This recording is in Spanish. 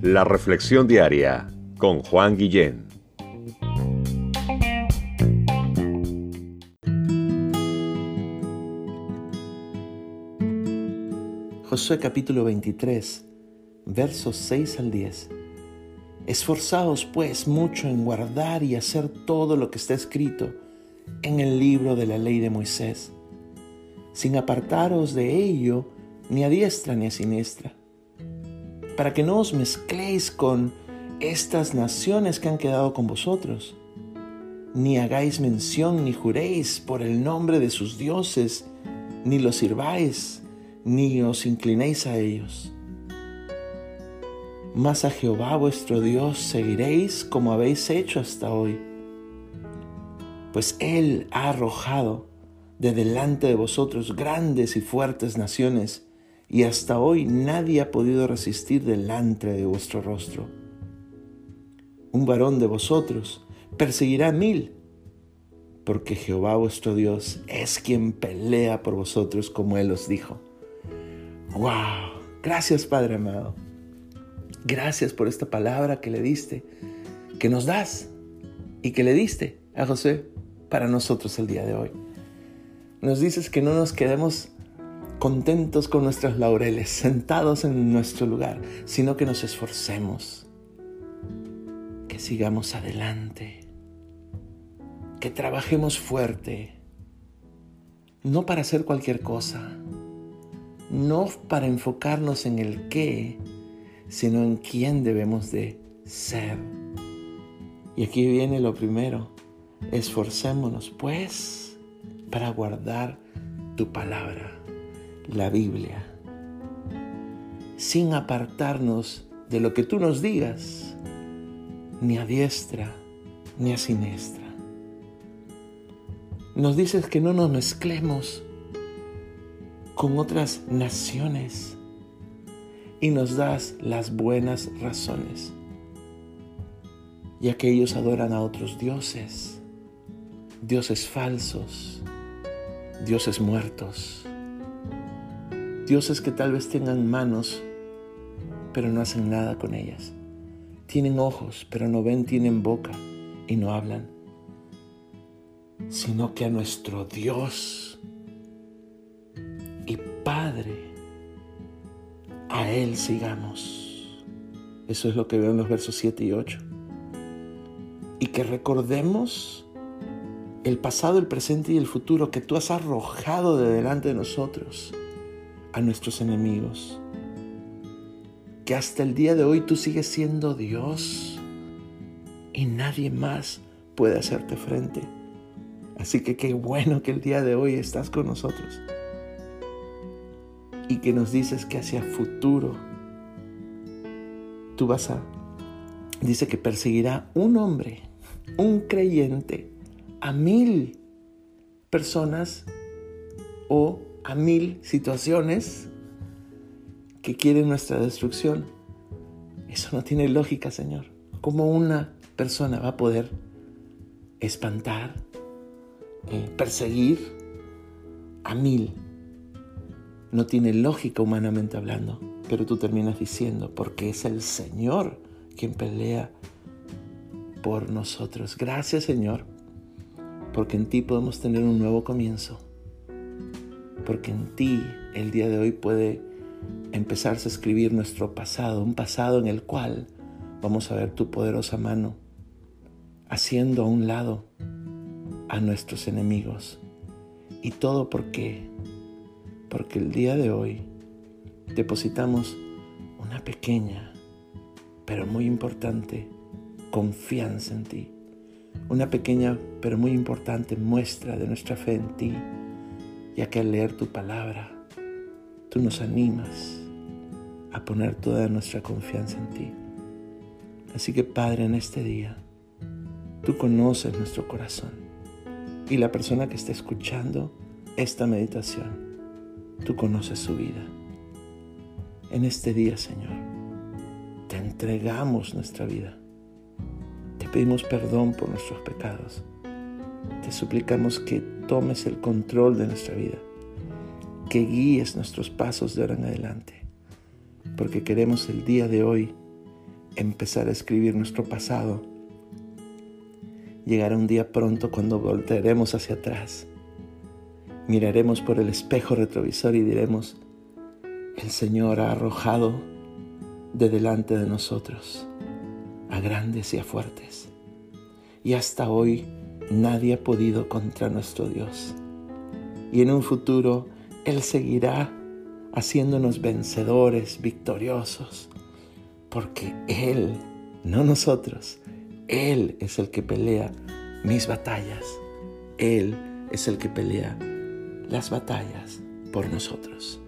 La Reflexión Diaria con Juan Guillén. Josué capítulo 23, versos 6 al 10. Esforzaos pues mucho en guardar y hacer todo lo que está escrito en el libro de la ley de Moisés, sin apartaros de ello ni a diestra ni a siniestra para que no os mezcléis con estas naciones que han quedado con vosotros, ni hagáis mención ni juréis por el nombre de sus dioses, ni los sirváis, ni os inclinéis a ellos. Mas a Jehová vuestro Dios seguiréis como habéis hecho hasta hoy, pues Él ha arrojado de delante de vosotros grandes y fuertes naciones, y hasta hoy nadie ha podido resistir delante de vuestro rostro. Un varón de vosotros perseguirá mil, porque Jehová vuestro Dios es quien pelea por vosotros como Él os dijo. ¡Wow! Gracias Padre amado. Gracias por esta palabra que le diste, que nos das y que le diste a José para nosotros el día de hoy. Nos dices que no nos quedemos contentos con nuestros laureles, sentados en nuestro lugar, sino que nos esforcemos, que sigamos adelante, que trabajemos fuerte, no para hacer cualquier cosa, no para enfocarnos en el qué, sino en quién debemos de ser. Y aquí viene lo primero, esforcémonos pues para guardar tu palabra la Biblia, sin apartarnos de lo que tú nos digas, ni a diestra ni a siniestra. Nos dices que no nos mezclemos con otras naciones y nos das las buenas razones, ya que ellos adoran a otros dioses, dioses falsos, dioses muertos Dioses que tal vez tengan manos, pero no hacen nada con ellas. Tienen ojos, pero no ven, tienen boca y no hablan. Sino que a nuestro Dios y Padre, a Él sigamos. Eso es lo que veo en los versos 7 y 8. Y que recordemos el pasado, el presente y el futuro que tú has arrojado de delante de nosotros a nuestros enemigos. Que hasta el día de hoy tú sigues siendo Dios y nadie más puede hacerte frente. Así que qué bueno que el día de hoy estás con nosotros y que nos dices que hacia futuro tú vas a, dice que perseguirá un hombre, un creyente, a mil personas o a mil situaciones que quieren nuestra destrucción. Eso no tiene lógica, Señor. ¿Cómo una persona va a poder espantar, eh, perseguir a mil? No tiene lógica humanamente hablando, pero tú terminas diciendo, porque es el Señor quien pelea por nosotros. Gracias, Señor, porque en ti podemos tener un nuevo comienzo porque en ti el día de hoy puede empezarse a escribir nuestro pasado, un pasado en el cual vamos a ver tu poderosa mano haciendo a un lado a nuestros enemigos. Y todo por qué? Porque el día de hoy depositamos una pequeña, pero muy importante, confianza en ti. Una pequeña, pero muy importante muestra de nuestra fe en ti ya que al leer tu palabra, tú nos animas a poner toda nuestra confianza en ti. Así que Padre, en este día, tú conoces nuestro corazón y la persona que está escuchando esta meditación, tú conoces su vida. En este día, Señor, te entregamos nuestra vida. Te pedimos perdón por nuestros pecados. Te suplicamos que tomes el control de nuestra vida que guíes nuestros pasos de ahora en adelante, porque queremos el día de hoy empezar a escribir nuestro pasado. Llegará un día pronto cuando voltearemos hacia atrás. Miraremos por el espejo retrovisor y diremos, el Señor ha arrojado de delante de nosotros a grandes y a fuertes. Y hasta hoy nadie ha podido contra nuestro Dios. Y en un futuro Él seguirá haciéndonos vencedores, victoriosos, porque Él, no nosotros, Él es el que pelea mis batallas. Él es el que pelea las batallas por nosotros.